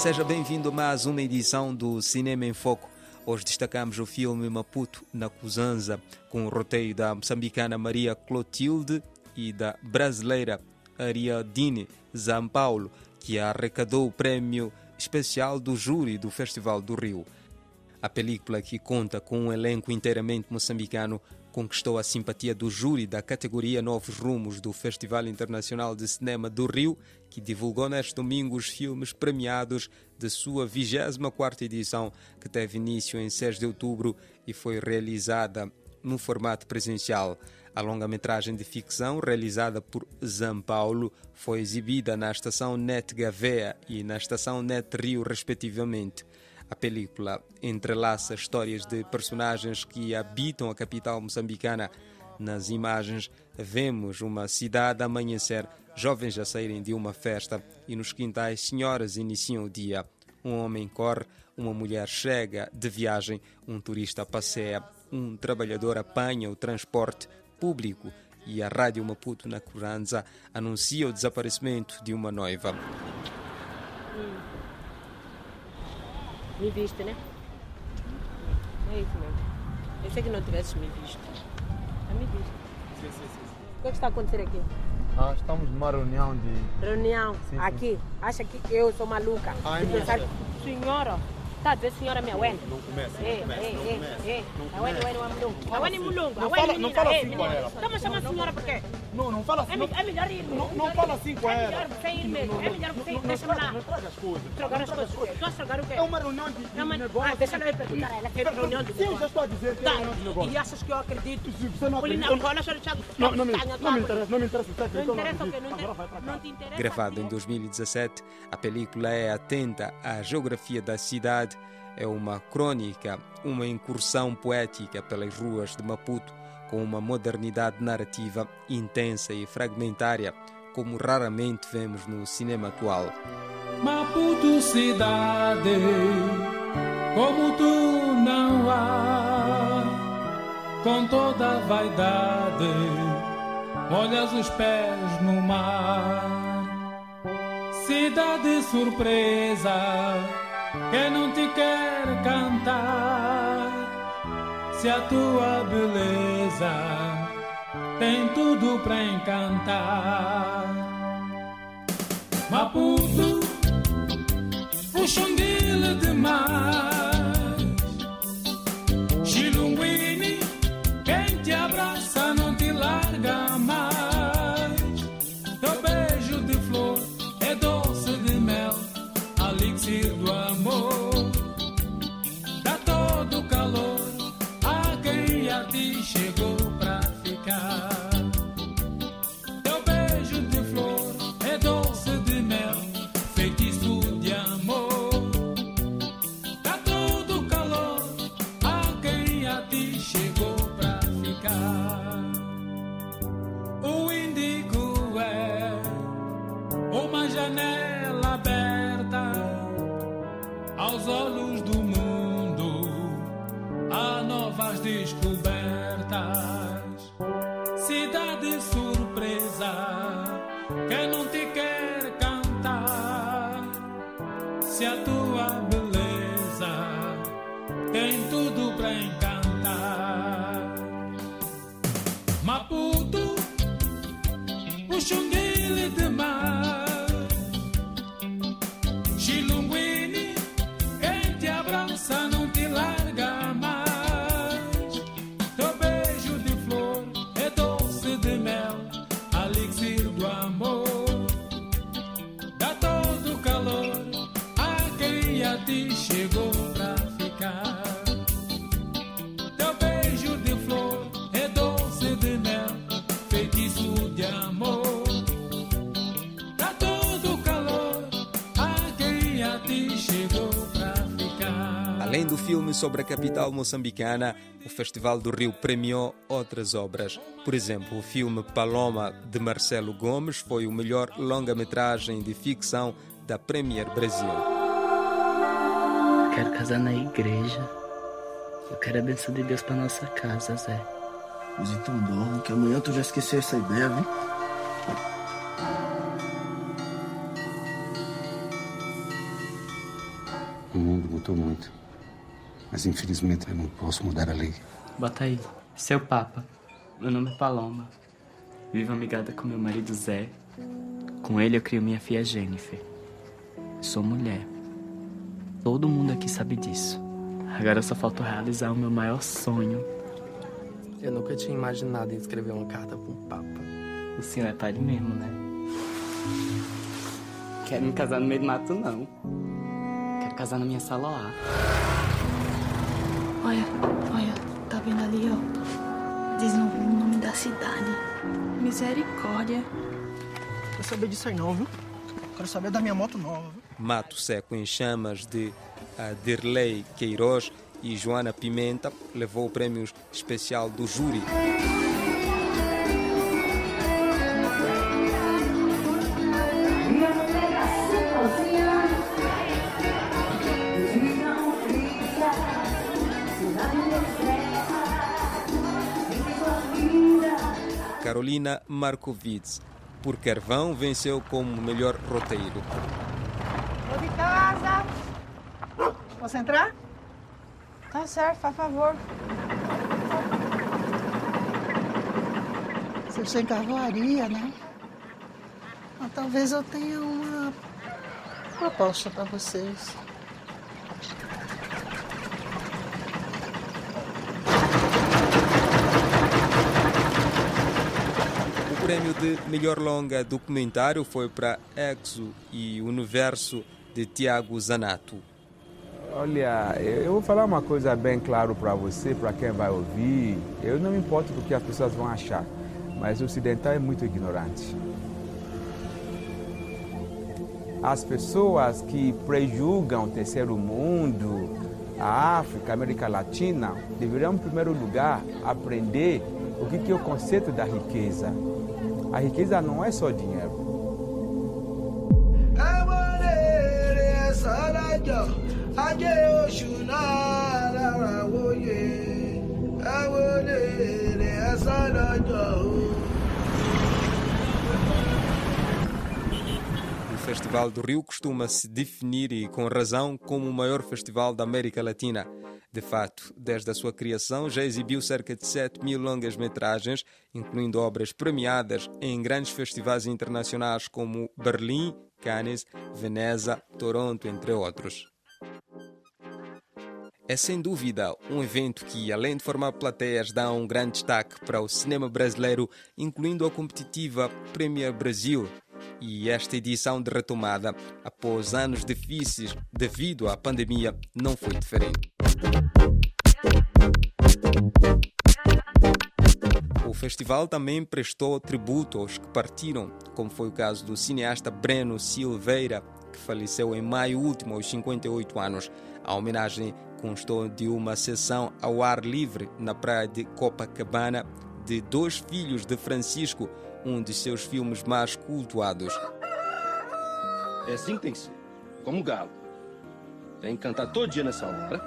Seja bem-vindo a mais uma edição do Cinema em Foco. Hoje destacamos o filme Maputo na Cusanza, com o roteiro da moçambicana Maria Clotilde e da brasileira Ariadine Zampaulo, que arrecadou o prêmio especial do júri do Festival do Rio. A película, que conta com um elenco inteiramente moçambicano, conquistou a simpatia do júri da categoria Novos Rumos do Festival Internacional de Cinema do Rio, que divulgou neste domingo os filmes premiados de sua 24ª edição, que teve início em 6 de outubro e foi realizada no formato presencial. A longa-metragem de ficção, realizada por Zan Paulo, foi exibida na estação Net Gavea e na estação Net Rio, respectivamente. A película entrelaça histórias de personagens que habitam a capital moçambicana. Nas imagens, vemos uma cidade amanhecer, jovens a saírem de uma festa e nos quintais, senhoras iniciam o dia. Um homem corre, uma mulher chega de viagem, um turista passeia, um trabalhador apanha o transporte público e a Rádio Maputo na Curanza anuncia o desaparecimento de uma noiva. Me viste, né? É isso mesmo. Eu sei que não tivesses me visto. Já me viste. Sim, sim, sim. O que é que está a acontecer aqui? Ah, estamos numa reunião de. Reunião. Sim, sim. aqui. Acha que eu sou maluca? Ai, De minha pensar- chefe. Senhora. Tá a dizer senhora minha Wen? Não começa, É, não começa, é, não é, começa. é. Não A Wen, começa. Wen, Wen Mulungu. A Wen Mulungu. A Não fala- menina. não fala é, assim com ela. Estamos chamando a senhora por quê? Não, não fala É, assim. me- é melhor ir. Não, fala assim com É ela. melhor você ir mesmo. É melhor você ir. Deixa-me lá. não estraga as coisas. Trocar as coisas. Estou a estragar o quê? É uma reunião de, negócio. Ah, deixa eu perguntar a ela. que é reunião de Sim, já negócio. estou a dizer que é Tá, reunião de negócio. e achas que eu acredito? Se você não acredita-. Não, não me, Tá, não me interessa, não me interessa. Você Não interessa o quê? acredita? Não te interessa. Gravada em 2017, a película é atenta à geografia da cidade. É uma crônica, uma incursão poética pelas ruas de Maputo, com uma modernidade narrativa intensa e fragmentária, como raramente vemos no cinema atual. Maputo cidade, como tu não há, com toda a vaidade, molhas os pés no mar. Cidade surpresa, quem não te quer cantar, se a tua beleza tem tudo para encantar. Maputo, um chonguile demais. Tem tudo pra encantar. Do filme sobre a capital moçambicana, o Festival do Rio premiou outras obras. Por exemplo, o filme Paloma, de Marcelo Gomes, foi o melhor longa-metragem de ficção da Premier Brasil. Quero casar na igreja. Eu quero a benção de Deus pra nossa casa, Zé. Mas então dorme, que amanhã tu já esqueceu essa ideia, viu? O mundo mudou muito. Mas infelizmente eu não posso mudar a lei. Bota aí. Seu Papa. Meu nome é Paloma. Vivo amigada com meu marido Zé. Com ele eu crio minha filha Jennifer. Sou mulher. Todo mundo aqui sabe disso. Agora só falta realizar o meu maior sonho. Eu nunca tinha imaginado em escrever uma carta para um Papa. O senhor é padre mesmo, né? Quero me casar no meio do mato, não. Quero casar na minha sala lá. Olha, olha, tá vendo ali, ó? Diz o nome da cidade. Misericórdia. Quero saber disso aí não, viu? Quero saber da minha moto nova, viu? Mato Seco em Chamas de Dirley Queiroz e Joana Pimenta levou o prêmio especial do júri. Carolina Markovits, por Carvão, venceu como melhor roteiro. Tô de casa. Posso entrar? Tá certo, faz favor. Vocês têm carvoaria, né? Mas talvez eu tenha uma proposta para vocês. Prêmio de melhor longa documentário foi para Exo e Universo de Tiago Zanato. Olha, eu vou falar uma coisa bem claro para você, para quem vai ouvir. Eu não me importo do que as pessoas vão achar, mas o ocidental é muito ignorante. As pessoas que prejugam o terceiro mundo, a África, a América Latina, deveriam, em primeiro lugar, aprender o que é o conceito da riqueza. A riqueza não é só dinheiro. ajé Festival do Rio costuma se definir e com razão como o maior festival da América Latina. De fato, desde a sua criação já exibiu cerca de 7 mil longas-metragens, incluindo obras premiadas em grandes festivais internacionais como Berlim, Cannes, Veneza, Toronto, entre outros. É sem dúvida um evento que, além de formar plateias, dá um grande destaque para o cinema brasileiro, incluindo a competitiva Premier Brasil. E esta edição de retomada, após anos difíceis devido à pandemia, não foi diferente. O festival também prestou tributo aos que partiram, como foi o caso do cineasta Breno Silveira, que faleceu em maio último aos 58 anos. A homenagem constou de uma sessão ao ar livre na praia de Copacabana de dois filhos de Francisco, um de seus filmes mais cultuados. É assim que tem que ser, como galo. Tem que cantar todo dia nessa hora.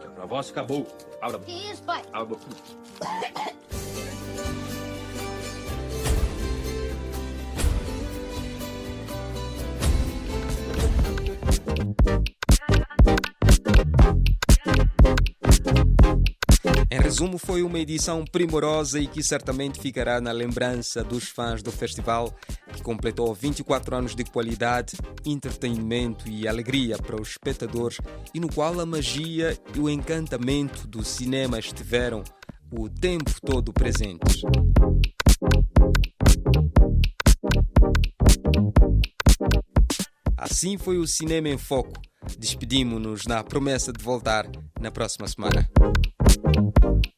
Que é pra voz ficar boa. Abra a boca. Que isso, pai? Abra a boca. Resumo, foi uma edição primorosa e que certamente ficará na lembrança dos fãs do festival, que completou 24 anos de qualidade, entretenimento e alegria para os espectadores e no qual a magia e o encantamento do cinema estiveram o tempo todo presentes. Assim foi o Cinema em Foco. Despedimos-nos na promessa de voltar na próxima semana. Thank you.